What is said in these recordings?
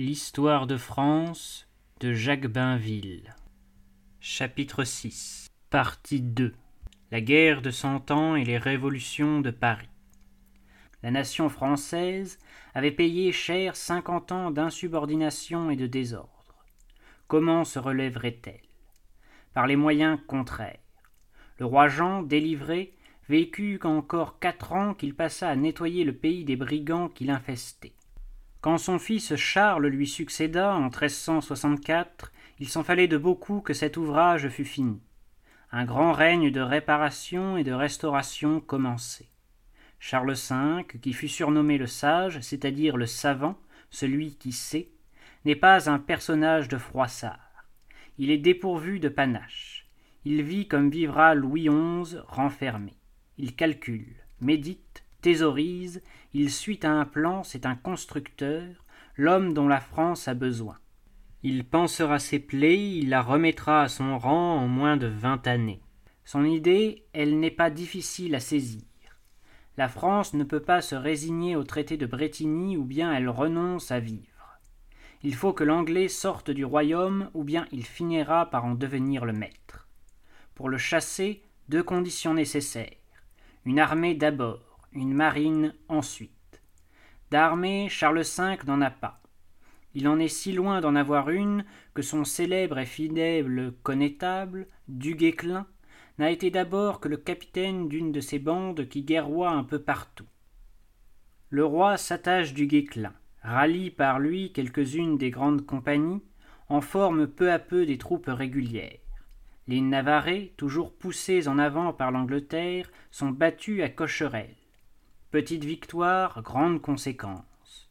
L'histoire de France de Jacques Bainville. Chapitre 6 Partie 2 La guerre de Cent Ans et les révolutions de Paris. La nation française avait payé cher cinquante ans d'insubordination et de désordre. Comment se relèverait-elle? Par les moyens contraires. Le roi Jean, délivré, vécut qu'encore quatre ans qu'il passa à nettoyer le pays des brigands qui l'infestaient. Quand son fils Charles lui succéda en 1364, il s'en fallait de beaucoup que cet ouvrage fût fini. Un grand règne de réparation et de restauration commençait. Charles V, qui fut surnommé le sage, c'est-à-dire le savant, celui qui sait, n'est pas un personnage de froissart. Il est dépourvu de panache. Il vit comme vivra Louis XI renfermé. Il calcule, médite, thésaurise, il suit à un plan, c'est un constructeur, l'homme dont la France a besoin. Il pansera ses plaies, il la remettra à son rang en moins de vingt années. Son idée, elle n'est pas difficile à saisir. La France ne peut pas se résigner au traité de Bretigny ou bien elle renonce à vivre. Il faut que l'Anglais sorte du royaume ou bien il finira par en devenir le maître. Pour le chasser, deux conditions nécessaires une armée d'abord, une marine ensuite. D'armée, Charles V n'en a pas. Il en est si loin d'en avoir une que son célèbre et fidèle connétable, Duguesclin, n'a été d'abord que le capitaine d'une de ces bandes qui guerroient un peu partout. Le roi s'attache du Guesclin, rallie par lui quelques-unes des grandes compagnies, en forme peu à peu des troupes régulières. Les Navarrais, toujours poussés en avant par l'Angleterre, sont battus à Cocherel. Petite victoire, grande conséquence.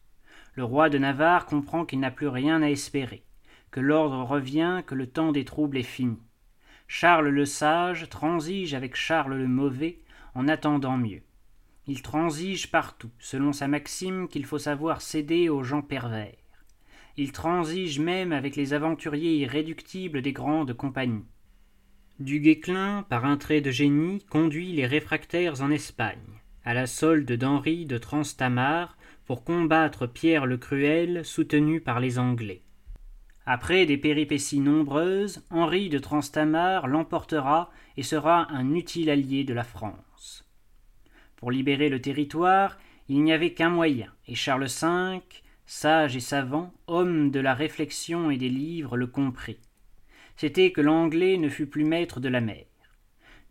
Le roi de Navarre comprend qu'il n'a plus rien à espérer, que l'ordre revient, que le temps des troubles est fini. Charles le Sage transige avec Charles le Mauvais en attendant mieux. Il transige partout, selon sa maxime qu'il faut savoir céder aux gens pervers. Il transige même avec les aventuriers irréductibles des grandes compagnies. Du Guesclin, par un trait de génie, conduit les réfractaires en Espagne, à la solde d'Henri de Transtamar, pour combattre Pierre le Cruel, soutenu par les Anglais. Après des péripéties nombreuses, Henri de Transtamar l'emportera et sera un utile allié de la France. Pour libérer le territoire, il n'y avait qu'un moyen, et Charles V, sage et savant, homme de la réflexion et des livres, le comprit c'était que l'anglais ne fût plus maître de la mer.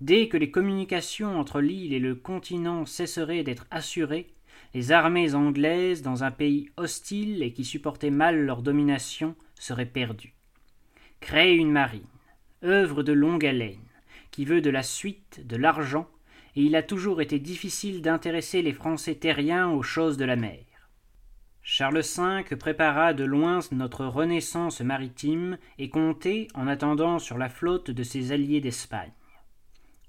Dès que les communications entre l'île et le continent cesseraient d'être assurées, les armées anglaises, dans un pays hostile et qui supportait mal leur domination, seraient perdues. Créer une marine, œuvre de longue haleine, qui veut de la suite, de l'argent, et il a toujours été difficile d'intéresser les Français terriens aux choses de la mer. Charles V prépara de loin notre renaissance maritime et comptait, en attendant, sur la flotte de ses alliés d'Espagne.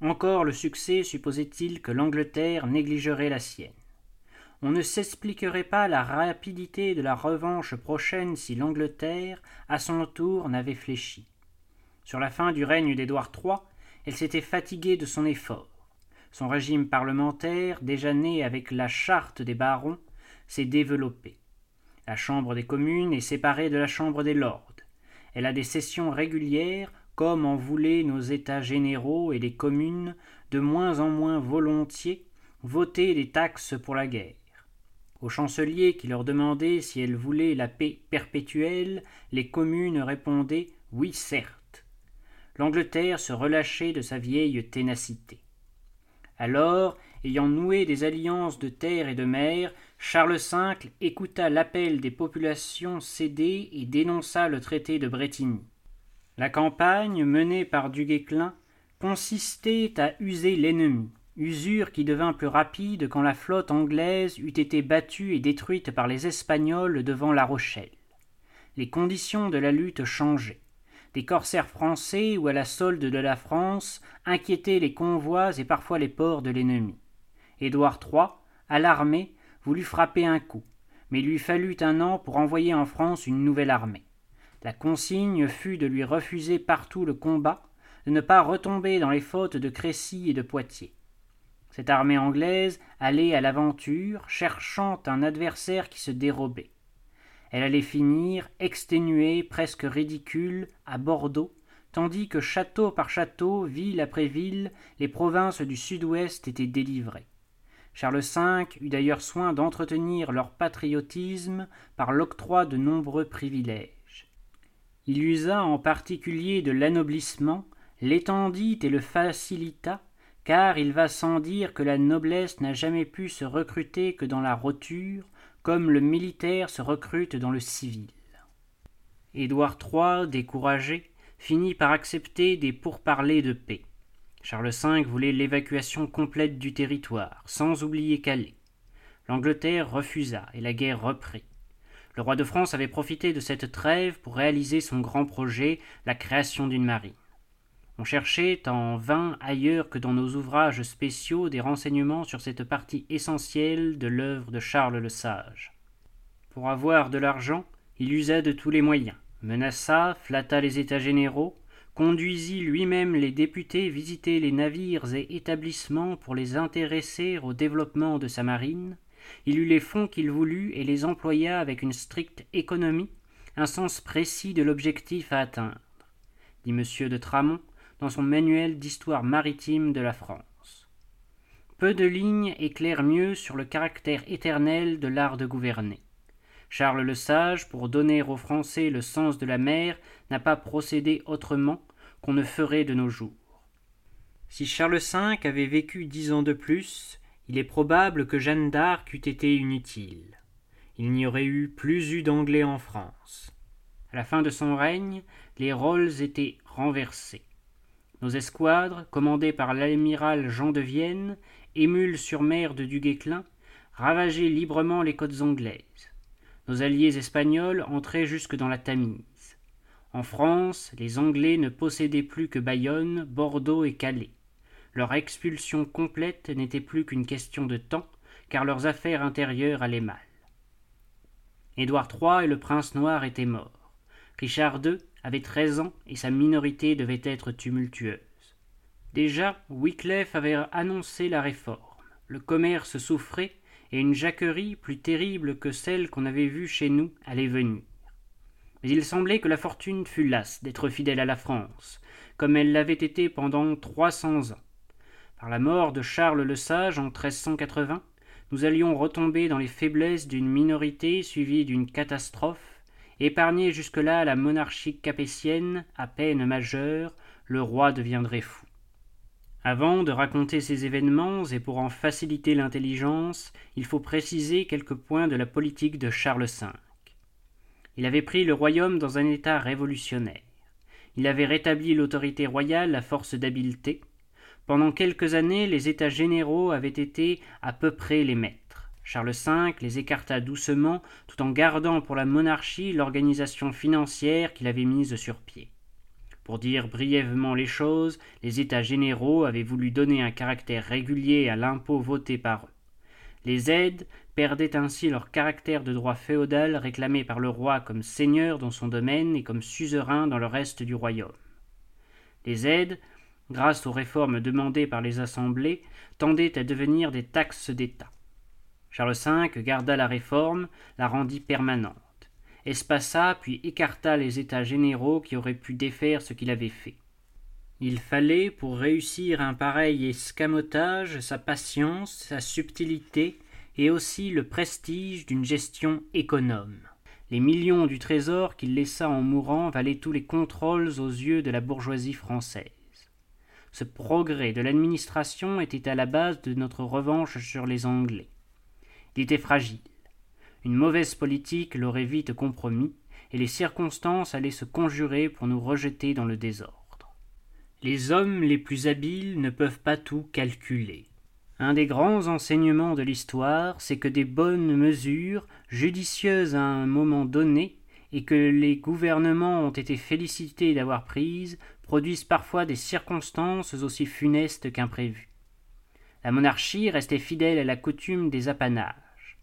Encore le succès supposait-il que l'Angleterre négligerait la sienne. On ne s'expliquerait pas la rapidité de la revanche prochaine si l'Angleterre, à son tour, n'avait fléchi. Sur la fin du règne d'Édouard III, elle s'était fatiguée de son effort. Son régime parlementaire, déjà né avec la charte des barons, s'est développé. La Chambre des communes est séparée de la Chambre des lords. Elle a des sessions régulières, comme en voulaient nos États généraux et les communes, de moins en moins volontiers, voter des taxes pour la guerre. Au chancelier qui leur demandait si elles voulaient la paix perpétuelle, les communes répondaient Oui, certes. L'Angleterre se relâchait de sa vieille ténacité. Alors, ayant noué des alliances de terre et de mer, Charles V écouta l'appel des populations cédées et dénonça le traité de Bretigny. La campagne menée par Du Guesclin consistait à user l'ennemi, usure qui devint plus rapide quand la flotte anglaise eut été battue et détruite par les Espagnols devant La Rochelle. Les conditions de la lutte changeaient. Des corsaires français ou à la solde de la France inquiétaient les convois et parfois les ports de l'ennemi. Édouard III, alarmé, voulut frapper un coup, mais il lui fallut un an pour envoyer en France une nouvelle armée. La consigne fut de lui refuser partout le combat, de ne pas retomber dans les fautes de Crécy et de Poitiers. Cette armée anglaise allait à l'aventure, cherchant un adversaire qui se dérobait. elle allait finir, exténuée, presque ridicule, à Bordeaux, tandis que château par château, ville après ville, les provinces du sud-ouest étaient délivrées. Charles V eut d'ailleurs soin d'entretenir leur patriotisme par l'octroi de nombreux privilèges. Il usa en particulier de l'anoblissement, l'étendit et le facilita, car il va sans dire que la noblesse n'a jamais pu se recruter que dans la roture, comme le militaire se recrute dans le civil. Édouard III, découragé, finit par accepter des pourparlers de paix. Charles V voulait l'évacuation complète du territoire, sans oublier Calais. L'Angleterre refusa, et la guerre reprit. Le roi de France avait profité de cette trêve pour réaliser son grand projet, la création d'une marine. On cherchait en vain ailleurs que dans nos ouvrages spéciaux des renseignements sur cette partie essentielle de l'œuvre de Charles le Sage. Pour avoir de l'argent, il usa de tous les moyens, menaça, flatta les États généraux, conduisit lui-même les députés visiter les navires et établissements pour les intéresser au développement de sa marine, il eut les fonds qu'il voulut et les employa avec une stricte économie, un sens précis de l'objectif à atteindre. Dit M. de Tramont, dans son manuel d'histoire maritime de la France. Peu de lignes éclairent mieux sur le caractère éternel de l'art de gouverner. Charles le Sage, pour donner aux Français le sens de la mer, n'a pas procédé autrement qu'on ne ferait de nos jours. Si Charles V avait vécu dix ans de plus, il est probable que Jeanne d'Arc eût été inutile. Il n'y aurait eu plus eu d'Anglais en France. À la fin de son règne, les rôles étaient renversés. Nos escadres, commandées par l'amiral Jean de Vienne, émules sur mer de Duguesclin, ravageaient librement les côtes anglaises. Nos alliés espagnols entraient jusque dans la Tamise. En France, les Anglais ne possédaient plus que Bayonne, Bordeaux et Calais. Leur expulsion complète n'était plus qu'une question de temps, car leurs affaires intérieures allaient mal. Édouard III et le prince noir étaient morts. Richard II avait treize ans et sa minorité devait être tumultueuse. Déjà, Wycliffe avait annoncé la réforme. Le commerce souffrait et une jacquerie plus terrible que celle qu'on avait vue chez nous allait venir. Mais il semblait que la fortune fût lasse d'être fidèle à la France, comme elle l'avait été pendant trois cents ans. Par la mort de Charles le Sage en 1380, nous allions retomber dans les faiblesses d'une minorité suivie d'une catastrophe Épargné jusque-là la monarchie capétienne, à peine majeure, le roi deviendrait fou. Avant de raconter ces événements, et pour en faciliter l'intelligence, il faut préciser quelques points de la politique de Charles V. Il avait pris le royaume dans un état révolutionnaire. Il avait rétabli l'autorité royale à force d'habileté. Pendant quelques années, les États généraux avaient été à peu près les maîtres. Charles V les écarta doucement, tout en gardant pour la monarchie l'organisation financière qu'il avait mise sur pied. Pour dire brièvement les choses, les États généraux avaient voulu donner un caractère régulier à l'impôt voté par eux. Les aides perdaient ainsi leur caractère de droit féodal réclamé par le roi comme seigneur dans son domaine et comme suzerain dans le reste du royaume. Les aides, grâce aux réformes demandées par les assemblées, tendaient à devenir des taxes d'État. Charles V garda la réforme, la rendit permanente, espaça puis écarta les États généraux qui auraient pu défaire ce qu'il avait fait. Il fallait, pour réussir un pareil escamotage, sa patience, sa subtilité et aussi le prestige d'une gestion économe. Les millions du trésor qu'il laissa en mourant valaient tous les contrôles aux yeux de la bourgeoisie française. Ce progrès de l'administration était à la base de notre revanche sur les Anglais. Il était fragile. Une mauvaise politique l'aurait vite compromis, et les circonstances allaient se conjurer pour nous rejeter dans le désordre. Les hommes les plus habiles ne peuvent pas tout calculer. Un des grands enseignements de l'histoire, c'est que des bonnes mesures, judicieuses à un moment donné, et que les gouvernements ont été félicités d'avoir prises, produisent parfois des circonstances aussi funestes qu'imprévues. La monarchie restait fidèle à la coutume des apanages.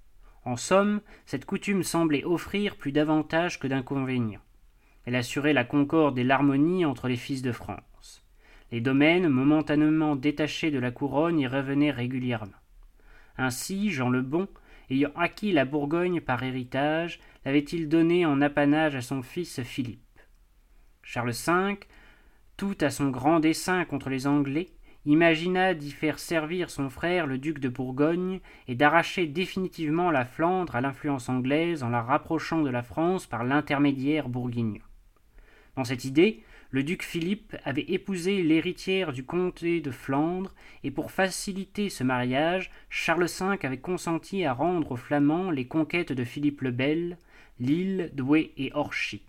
En somme, cette coutume semblait offrir plus d'avantages que d'inconvénients. Elle assurait la concorde et l'harmonie entre les fils de France. Les domaines, momentanément détachés de la couronne, y revenaient régulièrement. Ainsi, Jean le Bon ayant acquis la Bourgogne par héritage, l'avait-il donnée en apanage à son fils Philippe Charles V, tout à son grand dessein contre les Anglais, imagina d'y faire servir son frère le duc de Bourgogne et d'arracher définitivement la Flandre à l'influence anglaise en la rapprochant de la France par l'intermédiaire bourguignon. Dans cette idée, le duc Philippe avait épousé l'héritière du comté de Flandre, et pour faciliter ce mariage, Charles V avait consenti à rendre aux Flamands les conquêtes de Philippe le Bel, Lille, Douai et Orchy.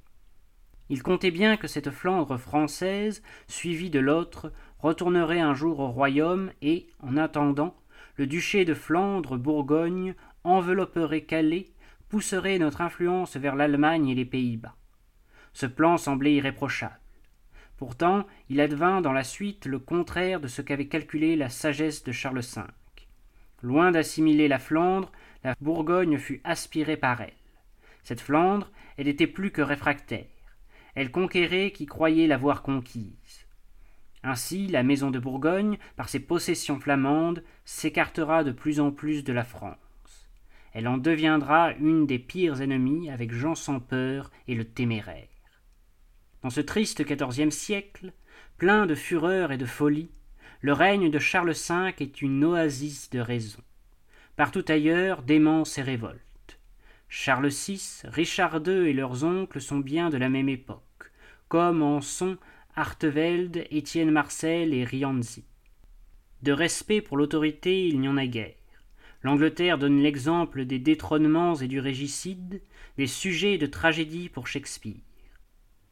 Il comptait bien que cette Flandre française, suivie de l'autre, retournerait un jour au royaume et, en attendant, le duché de Flandre-Bourgogne envelopperait Calais, pousserait notre influence vers l'Allemagne et les Pays-Bas. Ce plan semblait irréprochable. Pourtant, il advint dans la suite le contraire de ce qu'avait calculé la sagesse de Charles V. Loin d'assimiler la Flandre, la Bourgogne fut aspirée par elle. Cette Flandre, elle était plus que réfractaire. Elle conquérait qui croyait l'avoir conquise. Ainsi, la maison de Bourgogne, par ses possessions flamandes, s'écartera de plus en plus de la France. Elle en deviendra une des pires ennemies avec Jean sans peur et le téméraire. Dans ce triste quatorzième siècle, plein de fureur et de folie, le règne de Charles V est une oasis de raison. Partout ailleurs, démence et révolte. Charles VI, Richard II et leurs oncles sont bien de la même époque, comme en sont Artevelde, Étienne Marcel et Rienzi. De respect pour l'autorité, il n'y en a guère. L'Angleterre donne l'exemple des détrônements et du régicide, des sujets de tragédie pour Shakespeare.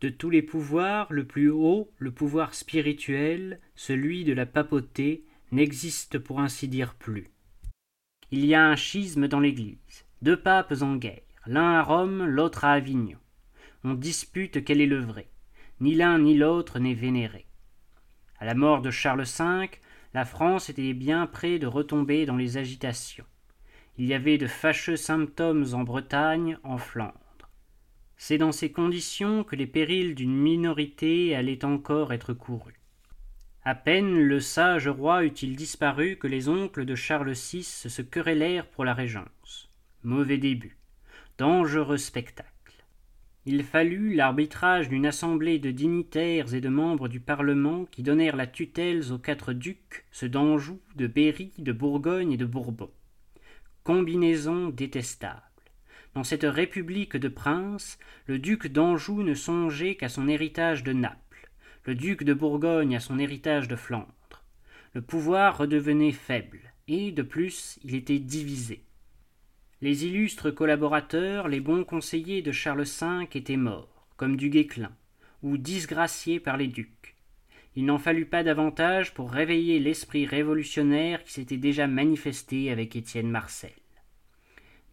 De tous les pouvoirs, le plus haut, le pouvoir spirituel, celui de la papauté, n'existe pour ainsi dire plus. Il y a un schisme dans l'Église, deux papes en guerre, l'un à Rome, l'autre à Avignon. On dispute quel est le vrai. Ni l'un ni l'autre n'est vénéré. À la mort de Charles V, la France était bien près de retomber dans les agitations. Il y avait de fâcheux symptômes en Bretagne, en Flandre. C'est dans ces conditions que les périls d'une minorité allaient encore être courus. À peine le sage roi eut-il disparu que les oncles de Charles VI se querellèrent pour la régence. Mauvais début. Dangereux spectacle. Il fallut l'arbitrage d'une assemblée de dignitaires et de membres du Parlement qui donnèrent la tutelle aux quatre ducs, ceux d'Anjou, de Berry, de Bourgogne et de Bourbon. Combinaison détestable. Dans cette république de princes, le duc d'Anjou ne songeait qu'à son héritage de Naples, le duc de Bourgogne à son héritage de Flandre. Le pouvoir redevenait faible, et, de plus, il était divisé. Les illustres collaborateurs, les bons conseillers de Charles V étaient morts, comme du Guesclin, ou disgraciés par les ducs. Il n'en fallut pas davantage pour réveiller l'esprit révolutionnaire qui s'était déjà manifesté avec Étienne Marcel.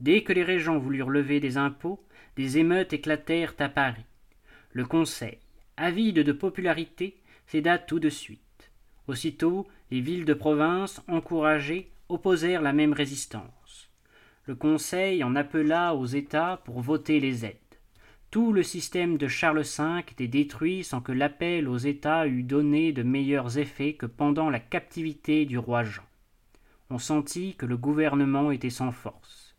Dès que les régents voulurent lever des impôts, des émeutes éclatèrent à Paris. Le Conseil, avide de popularité, céda tout de suite. Aussitôt, les villes de province, encouragées, opposèrent la même résistance le Conseil en appela aux États pour voter les aides. Tout le système de Charles V était détruit sans que l'appel aux États eût donné de meilleurs effets que pendant la captivité du roi Jean. On sentit que le gouvernement était sans force.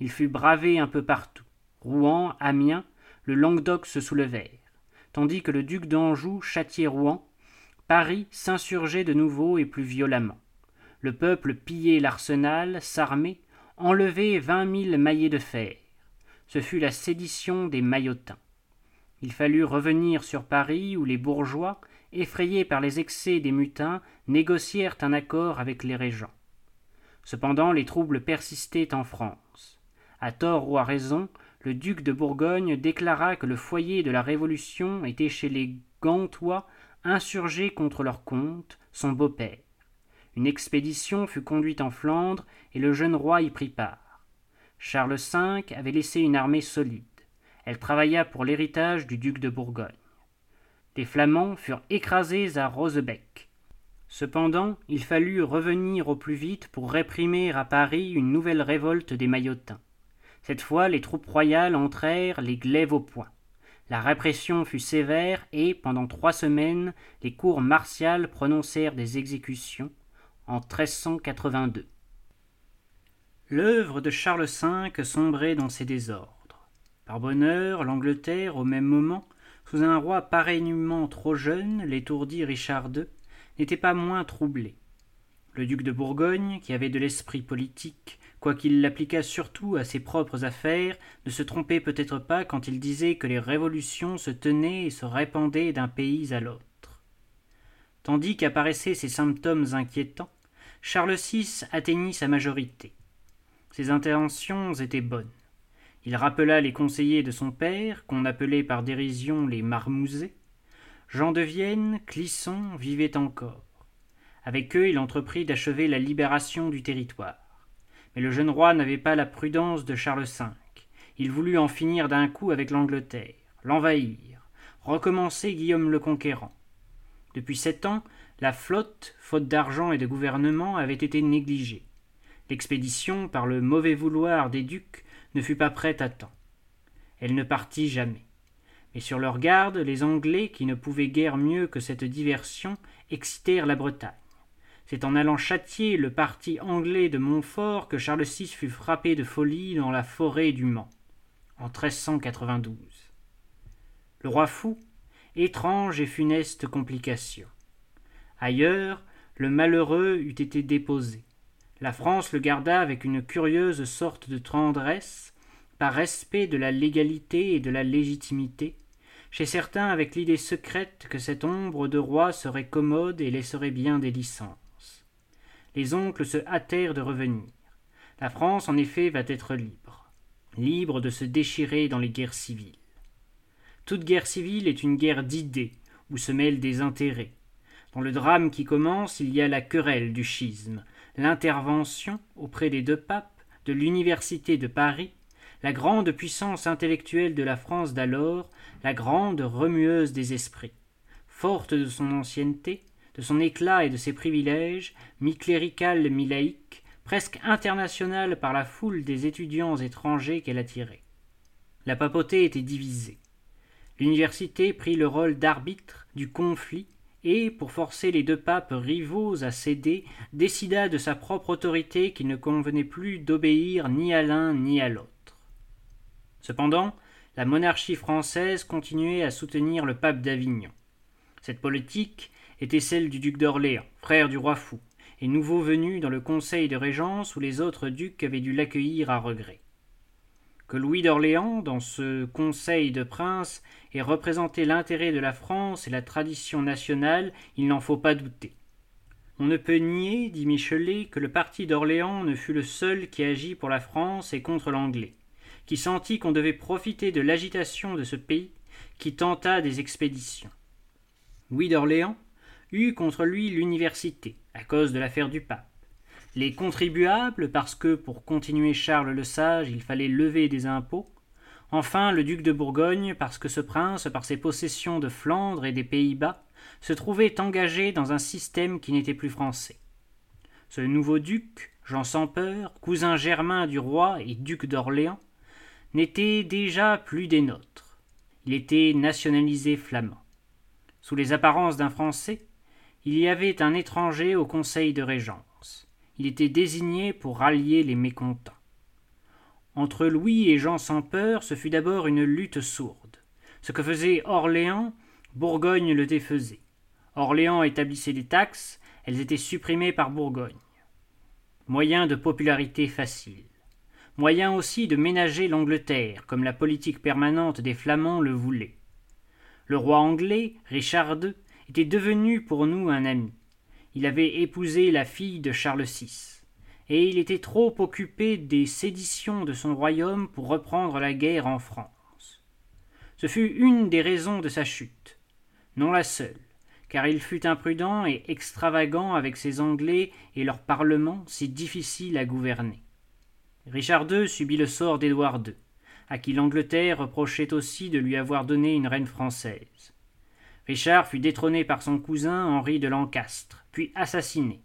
Il fut bravé un peu partout. Rouen, Amiens, le Languedoc se soulevèrent, tandis que le duc d'Anjou châtiait Rouen, Paris s'insurgeait de nouveau et plus violemment. Le peuple pillait l'arsenal, s'armait, enlever vingt mille maillets de fer. Ce fut la sédition des maillotins. Il fallut revenir sur Paris où les bourgeois, effrayés par les excès des mutins, négocièrent un accord avec les régents. Cependant les troubles persistaient en France. À tort ou à raison, le duc de Bourgogne déclara que le foyer de la Révolution était chez les Gantois insurgés contre leur comte, son beau-père. Une expédition fut conduite en Flandre et le jeune roi y prit part. Charles V avait laissé une armée solide. Elle travailla pour l'héritage du duc de Bourgogne. Les Flamands furent écrasés à Rosebeck. Cependant, il fallut revenir au plus vite pour réprimer à Paris une nouvelle révolte des Maillotins. Cette fois, les troupes royales entrèrent les glaives au poing. La répression fut sévère et, pendant trois semaines, les cours martiales prononcèrent des exécutions en L'œuvre de Charles V sombrait dans ses désordres. Par bonheur, l'Angleterre, au même moment, sous un roi pareillement trop jeune, l'étourdi Richard II, n'était pas moins troublé. Le duc de Bourgogne, qui avait de l'esprit politique, quoiqu'il l'appliquât surtout à ses propres affaires, ne se trompait peut-être pas quand il disait que les révolutions se tenaient et se répandaient d'un pays à l'autre. Tandis qu'apparaissaient ces symptômes inquiétants, Charles VI atteignit sa majorité. Ses intentions étaient bonnes. Il rappela les conseillers de son père, qu'on appelait par dérision les marmousets. Jean de Vienne, Clisson vivaient encore. Avec eux, il entreprit d'achever la libération du territoire. Mais le jeune roi n'avait pas la prudence de Charles V. Il voulut en finir d'un coup avec l'Angleterre, l'envahir, recommencer Guillaume le Conquérant. Depuis sept ans, la flotte, faute d'argent et de gouvernement, avait été négligée. L'expédition, par le mauvais vouloir des ducs, ne fut pas prête à temps. Elle ne partit jamais. Mais sur leur garde, les Anglais, qui ne pouvaient guère mieux que cette diversion, excitèrent la Bretagne. C'est en allant châtier le parti anglais de Montfort que Charles VI fut frappé de folie dans la forêt du Mans, en 1392. Le roi fou, étrange et funeste complication. Ailleurs, le malheureux eût été déposé. La France le garda avec une curieuse sorte de tendresse, par respect de la légalité et de la légitimité, chez certains avec l'idée secrète que cette ombre de roi serait commode et laisserait bien des licences les oncles se hâtèrent de revenir. La France, en effet, va être libre, libre de se déchirer dans les guerres civiles. Toute guerre civile est une guerre d'idées, où se mêlent des intérêts. Dans le drame qui commence, il y a la querelle du schisme, l'intervention, auprès des deux papes, de l'université de Paris, la grande puissance intellectuelle de la France d'alors, la grande remueuse des esprits. Forte de son ancienneté, de son éclat et de ses privilèges, mi-clérical, mi-laïque, presque internationale par la foule des étudiants étrangers qu'elle attirait. La papauté était divisée. L'université prit le rôle d'arbitre du conflit et, pour forcer les deux papes rivaux à céder, décida de sa propre autorité qu'il ne convenait plus d'obéir ni à l'un ni à l'autre. Cependant, la monarchie française continuait à soutenir le pape d'Avignon. Cette politique était celle du duc d'Orléans, frère du roi fou, et nouveau venu dans le conseil de régence où les autres ducs avaient dû l'accueillir à regret. Que Louis d'Orléans, dans ce conseil de princes, ait représenté l'intérêt de la France et la tradition nationale, il n'en faut pas douter. On ne peut nier, dit Michelet, que le parti d'Orléans ne fut le seul qui agit pour la France et contre l'Anglais, qui sentit qu'on devait profiter de l'agitation de ce pays, qui tenta des expéditions. Louis d'Orléans, eut contre lui l'université, à cause de l'affaire du pape. Les contribuables, parce que, pour continuer Charles le Sage, il fallait lever des impôts. Enfin, le duc de Bourgogne, parce que ce prince, par ses possessions de Flandre et des Pays-Bas, se trouvait engagé dans un système qui n'était plus français. Ce nouveau duc, Jean sans peur, cousin germain du roi et duc d'Orléans, n'était déjà plus des nôtres. Il était nationalisé flamand. Sous les apparences d'un Français, il y avait un étranger au conseil de régence. Il était désigné pour rallier les mécontents. Entre Louis et Jean sans peur, ce fut d'abord une lutte sourde. Ce que faisait Orléans, Bourgogne le défaisait. Orléans établissait des taxes, elles étaient supprimées par Bourgogne. Moyen de popularité facile. Moyen aussi de ménager l'Angleterre, comme la politique permanente des Flamands le voulait. Le roi anglais, Richard II, était devenu pour nous un ami. Il avait épousé la fille de Charles VI, et il était trop occupé des séditions de son royaume pour reprendre la guerre en France. Ce fut une des raisons de sa chute, non la seule, car il fut imprudent et extravagant avec ses Anglais et leur parlement si difficile à gouverner. Richard II subit le sort d'Édouard II, à qui l'Angleterre reprochait aussi de lui avoir donné une reine française. Richard fut détrôné par son cousin Henri de Lancastre, puis assassiné.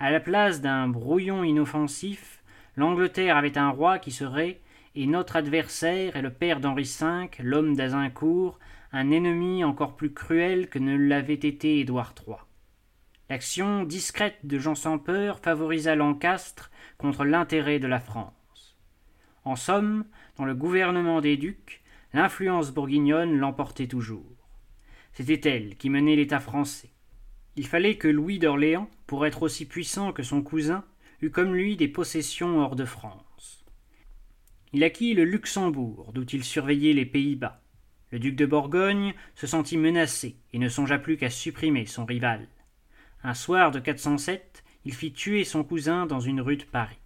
À la place d'un brouillon inoffensif, l'Angleterre avait un roi qui serait, et notre adversaire est le père d'Henri V, l'homme d'Azincourt, un ennemi encore plus cruel que ne l'avait été Édouard III. L'action discrète de Jean sans peur favorisa Lancastre contre l'intérêt de la France. En somme, dans le gouvernement des ducs, l'influence bourguignonne l'emportait toujours. C'était elle qui menait l'État français. Il fallait que Louis d'Orléans, pour être aussi puissant que son cousin, eût comme lui des possessions hors de France. Il acquit le Luxembourg, d'où il surveillait les Pays-Bas. Le duc de Bourgogne se sentit menacé et ne songea plus qu'à supprimer son rival. Un soir de 407, il fit tuer son cousin dans une rue de Paris.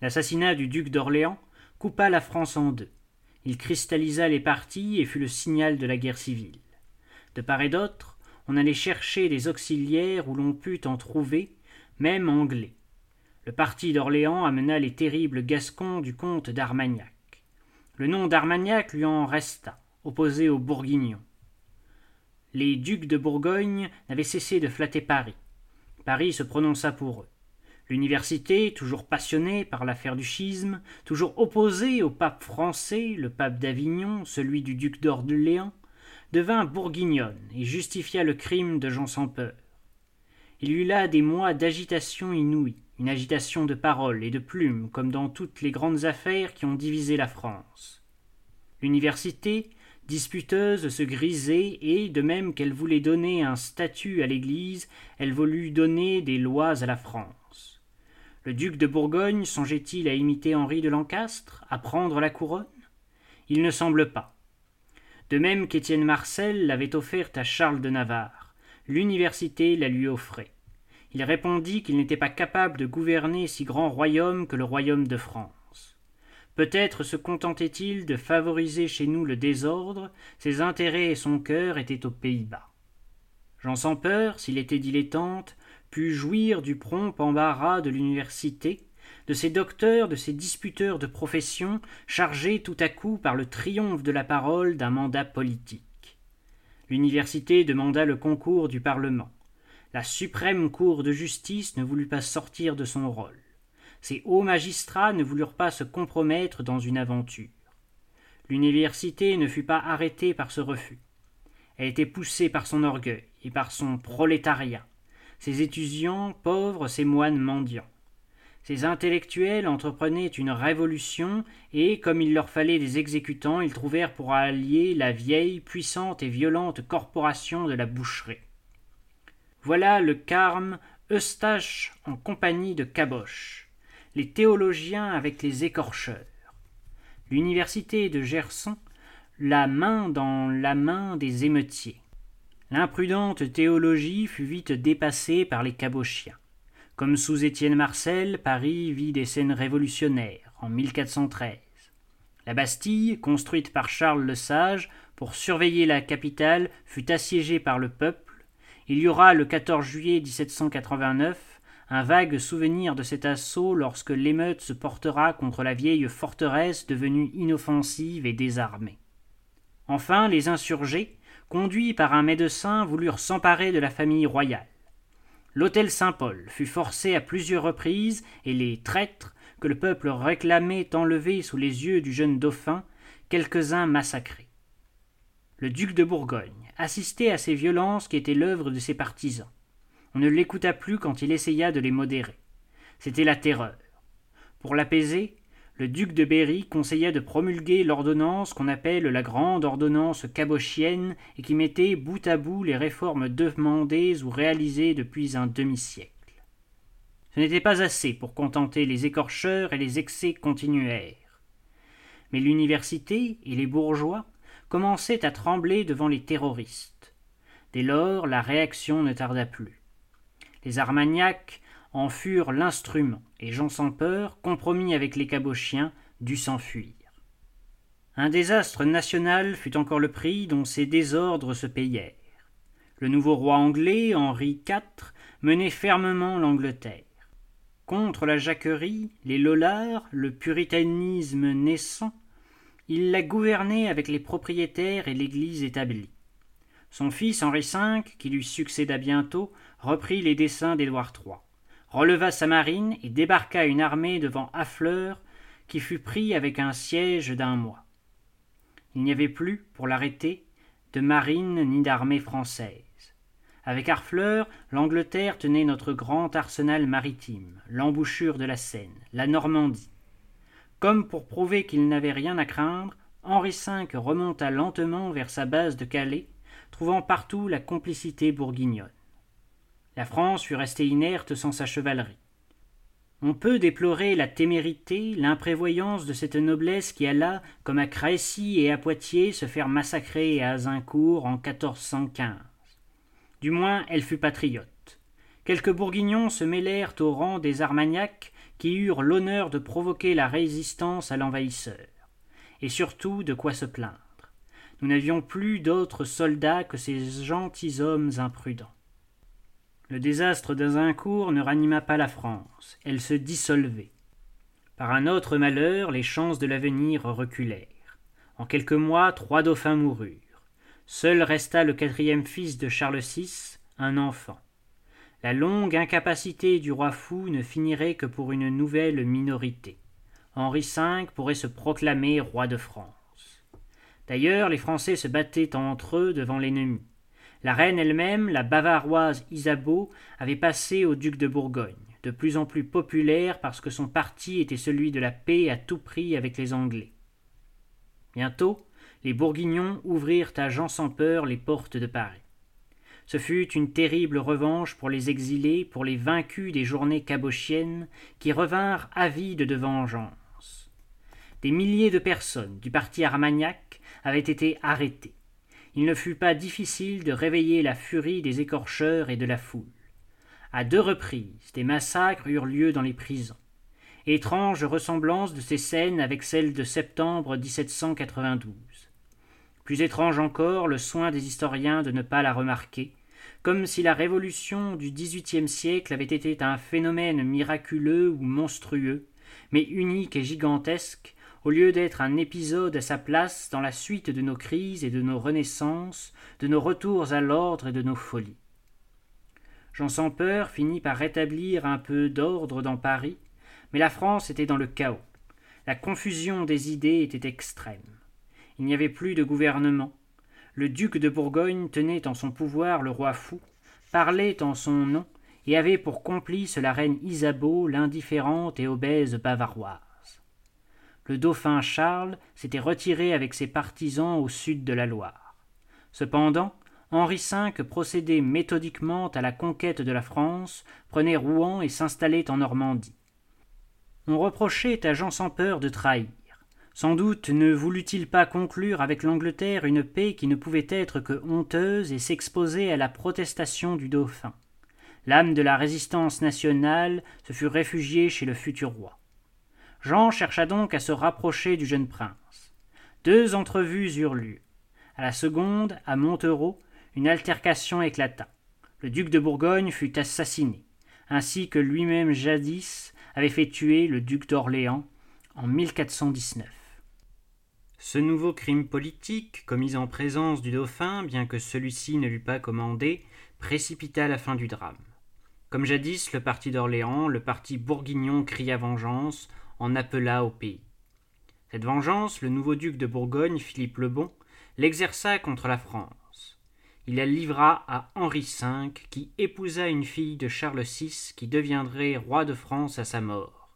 L'assassinat du duc d'Orléans coupa la France en deux. Il cristallisa les partis et fut le signal de la guerre civile. De part et d'autre, on allait chercher des auxiliaires où l'on put en trouver, même anglais. Le parti d'Orléans amena les terribles Gascons du comte d'Armagnac. Le nom d'Armagnac lui en resta, opposé aux Bourguignons. Les ducs de Bourgogne n'avaient cessé de flatter Paris. Paris se prononça pour eux. L'université, toujours passionnée par l'affaire du schisme, toujours opposée au pape français, le pape d'Avignon, celui du duc d'Orléans, devint bourguignonne et justifia le crime de Jean sans peur. Il eut là des mois d'agitation inouïe, une agitation de paroles et de plumes, comme dans toutes les grandes affaires qui ont divisé la France. L'université, disputeuse, se grisait, et, de même qu'elle voulait donner un statut à l'Église, elle voulut donner des lois à la France. Le duc de Bourgogne songeait-il à imiter Henri de Lancastre, à prendre la couronne? Il ne semble pas de même qu'Étienne Marcel l'avait offerte à Charles de Navarre. L'université la lui offrait. Il répondit qu'il n'était pas capable de gouverner si grand royaume que le royaume de France. Peut-être se contentait-il de favoriser chez nous le désordre, ses intérêts et son cœur étaient aux Pays-Bas. Jean sans peur, s'il était dilettante, put jouir du prompt embarras de l'université, de ces docteurs, de ces disputeurs de profession, chargés tout à coup par le triomphe de la parole d'un mandat politique. L'université demanda le concours du Parlement. La suprême Cour de justice ne voulut pas sortir de son rôle. Ces hauts magistrats ne voulurent pas se compromettre dans une aventure. L'université ne fut pas arrêtée par ce refus. Elle était poussée par son orgueil et par son prolétariat, ses étudiants pauvres, ses moines mendiants. Ces intellectuels entreprenaient une révolution, et, comme il leur fallait des exécutants, ils trouvèrent pour allier la vieille, puissante et violente corporation de la boucherie. Voilà le carme Eustache en compagnie de Caboche, les théologiens avec les écorcheurs. L'université de Gerson, la main dans la main des émeutiers. L'imprudente théologie fut vite dépassée par les cabochiens. Comme sous Étienne Marcel, Paris vit des scènes révolutionnaires en 1413. La Bastille, construite par Charles le Sage pour surveiller la capitale, fut assiégée par le peuple. Il y aura le 14 juillet 1789 un vague souvenir de cet assaut lorsque l'émeute se portera contre la vieille forteresse devenue inoffensive et désarmée. Enfin, les insurgés, conduits par un médecin, voulurent s'emparer de la famille royale. L'hôtel Saint-Paul fut forcé à plusieurs reprises, et les traîtres, que le peuple réclamait enlevés sous les yeux du jeune dauphin, quelques-uns massacrés. Le duc de Bourgogne assistait à ces violences qui étaient l'œuvre de ses partisans. On ne l'écouta plus quand il essaya de les modérer. C'était la terreur. Pour l'apaiser, le duc de Berry conseilla de promulguer l'ordonnance qu'on appelle la grande ordonnance cabochienne et qui mettait bout à bout les réformes demandées ou réalisées depuis un demi-siècle. Ce n'était pas assez pour contenter les écorcheurs et les excès continuèrent. Mais l'université et les bourgeois commençaient à trembler devant les terroristes. Dès lors, la réaction ne tarda plus. Les Armagnacs en furent l'instrument, et Jean sans peur, compromis avec les cabochiens, dut s'enfuir. Un désastre national fut encore le prix dont ces désordres se payèrent. Le nouveau roi anglais, Henri IV, menait fermement l'Angleterre. Contre la jacquerie, les lollards, le puritanisme naissant, il la gouvernait avec les propriétaires et l'Église établie. Son fils Henri V, qui lui succéda bientôt, reprit les desseins d'Édouard III releva sa marine et débarqua une armée devant Hafleur, qui fut pris avec un siège d'un mois. Il n'y avait plus, pour l'arrêter, de marine ni d'armée française. Avec Harfleur, l'Angleterre tenait notre grand arsenal maritime, l'embouchure de la Seine, la Normandie. Comme pour prouver qu'il n'avait rien à craindre, Henri V remonta lentement vers sa base de Calais, trouvant partout la complicité bourguignonne. La France fut restée inerte sans sa chevalerie. On peut déplorer la témérité, l'imprévoyance de cette noblesse qui alla, comme à Crécy et à Poitiers, se faire massacrer à Azincourt en 1415. Du moins, elle fut patriote. Quelques bourguignons se mêlèrent au rang des Armagnacs qui eurent l'honneur de provoquer la résistance à l'envahisseur. Et surtout de quoi se plaindre. Nous n'avions plus d'autres soldats que ces gentilshommes imprudents. Le désastre d'Azincourt ne ranima pas la France, elle se dissolvait. Par un autre malheur, les chances de l'avenir reculèrent. En quelques mois, trois dauphins moururent. Seul resta le quatrième fils de Charles VI, un enfant. La longue incapacité du roi fou ne finirait que pour une nouvelle minorité. Henri V pourrait se proclamer roi de France. D'ailleurs, les Français se battaient entre eux devant l'ennemi. La reine elle-même, la bavaroise Isabeau, avait passé au duc de Bourgogne, de plus en plus populaire parce que son parti était celui de la paix à tout prix avec les Anglais. Bientôt, les Bourguignons ouvrirent à Jean sans peur les portes de Paris. Ce fut une terrible revanche pour les exilés, pour les vaincus des journées cabochiennes, qui revinrent avides de vengeance. Des milliers de personnes du parti armagnac avaient été arrêtées il ne fut pas difficile de réveiller la furie des écorcheurs et de la foule. À deux reprises, des massacres eurent lieu dans les prisons. Étrange ressemblance de ces scènes avec celles de septembre 1792. Plus étrange encore le soin des historiens de ne pas la remarquer, comme si la révolution du XVIIIe siècle avait été un phénomène miraculeux ou monstrueux, mais unique et gigantesque, au lieu d'être un épisode à sa place dans la suite de nos crises et de nos renaissances, de nos retours à l'ordre et de nos folies. Jean sans peur finit par rétablir un peu d'ordre dans Paris, mais la France était dans le chaos. La confusion des idées était extrême. Il n'y avait plus de gouvernement. Le duc de Bourgogne tenait en son pouvoir le roi fou, parlait en son nom, et avait pour complice la reine Isabeau, l'indifférente et obèse bavaroise le dauphin Charles s'était retiré avec ses partisans au sud de la Loire. Cependant, Henri V procédait méthodiquement à la conquête de la France, prenait Rouen et s'installait en Normandie. On reprochait à Jean sans peur de trahir. Sans doute ne voulut-il pas conclure avec l'Angleterre une paix qui ne pouvait être que honteuse et s'exposer à la protestation du dauphin. L'âme de la résistance nationale se fut réfugiée chez le futur roi. Jean chercha donc à se rapprocher du jeune prince. Deux entrevues eurent lieu. À la seconde, à Montereau, une altercation éclata. Le duc de Bourgogne fut assassiné, ainsi que lui-même jadis avait fait tuer le duc d'Orléans en 1419. Ce nouveau crime politique, commis en présence du dauphin, bien que celui-ci ne l'eût pas commandé, précipita la fin du drame. Comme jadis le parti d'Orléans, le parti bourguignon cria vengeance, en appela au pays. Cette vengeance, le nouveau duc de Bourgogne, Philippe le Bon, l'exerça contre la France. Il la livra à Henri V, qui épousa une fille de Charles VI, qui deviendrait roi de France à sa mort,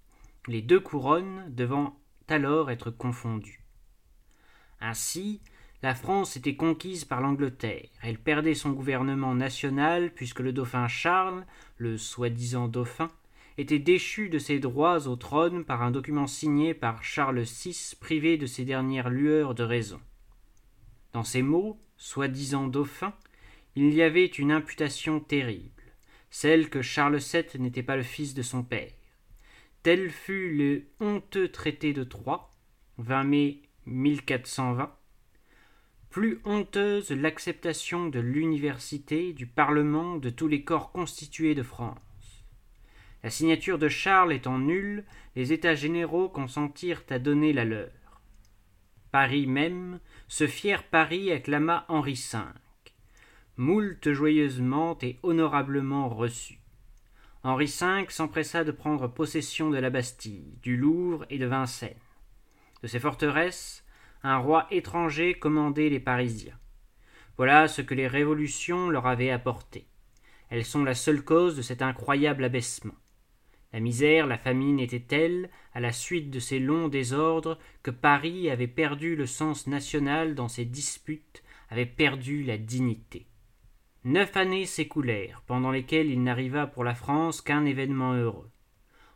les deux couronnes devant alors être confondues. Ainsi, la France était conquise par l'Angleterre. Elle perdait son gouvernement national puisque le dauphin Charles, le soi-disant dauphin, était déchu de ses droits au trône par un document signé par Charles VI privé de ses dernières lueurs de raison. Dans ces mots, soi-disant dauphin, il y avait une imputation terrible, celle que Charles VII n'était pas le fils de son père. Tel fut le honteux traité de Troyes, 20 mai 1420, plus honteuse l'acceptation de l'université, du Parlement, de tous les corps constitués de France. La signature de Charles étant nulle, les États généraux consentirent à donner la leur. Paris même, ce fier Paris acclama Henri V. Moult joyeusement et honorablement reçu. Henri V s'empressa de prendre possession de la Bastille, du Louvre et de Vincennes. De ces forteresses, un roi étranger commandait les Parisiens. Voilà ce que les révolutions leur avaient apporté elles sont la seule cause de cet incroyable abaissement. La misère, la famine étaient telles, à la suite de ces longs désordres, que Paris avait perdu le sens national dans ses disputes, avait perdu la dignité. Neuf années s'écoulèrent, pendant lesquelles il n'arriva pour la France qu'un événement heureux.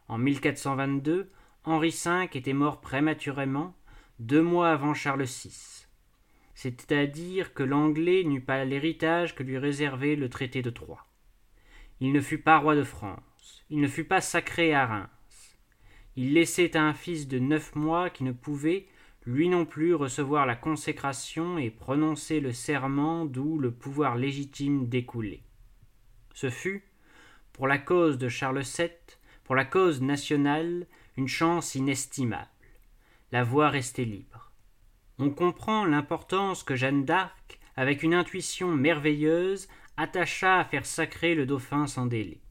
En 1422, Henri V était mort prématurément, deux mois avant Charles VI. C'est-à-dire que l'Anglais n'eut pas l'héritage que lui réservait le traité de Troyes. Il ne fut pas roi de France, il ne fut pas sacré à Reims. Il laissait un fils de neuf mois qui ne pouvait, lui non plus, recevoir la consécration et prononcer le serment d'où le pouvoir légitime découlait. Ce fut, pour la cause de Charles VII, pour la cause nationale, une chance inestimable. La voie restait libre. On comprend l'importance que Jeanne d'Arc, avec une intuition merveilleuse, attacha à faire sacrer le dauphin sans délai.